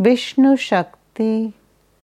Vishnu Shakti.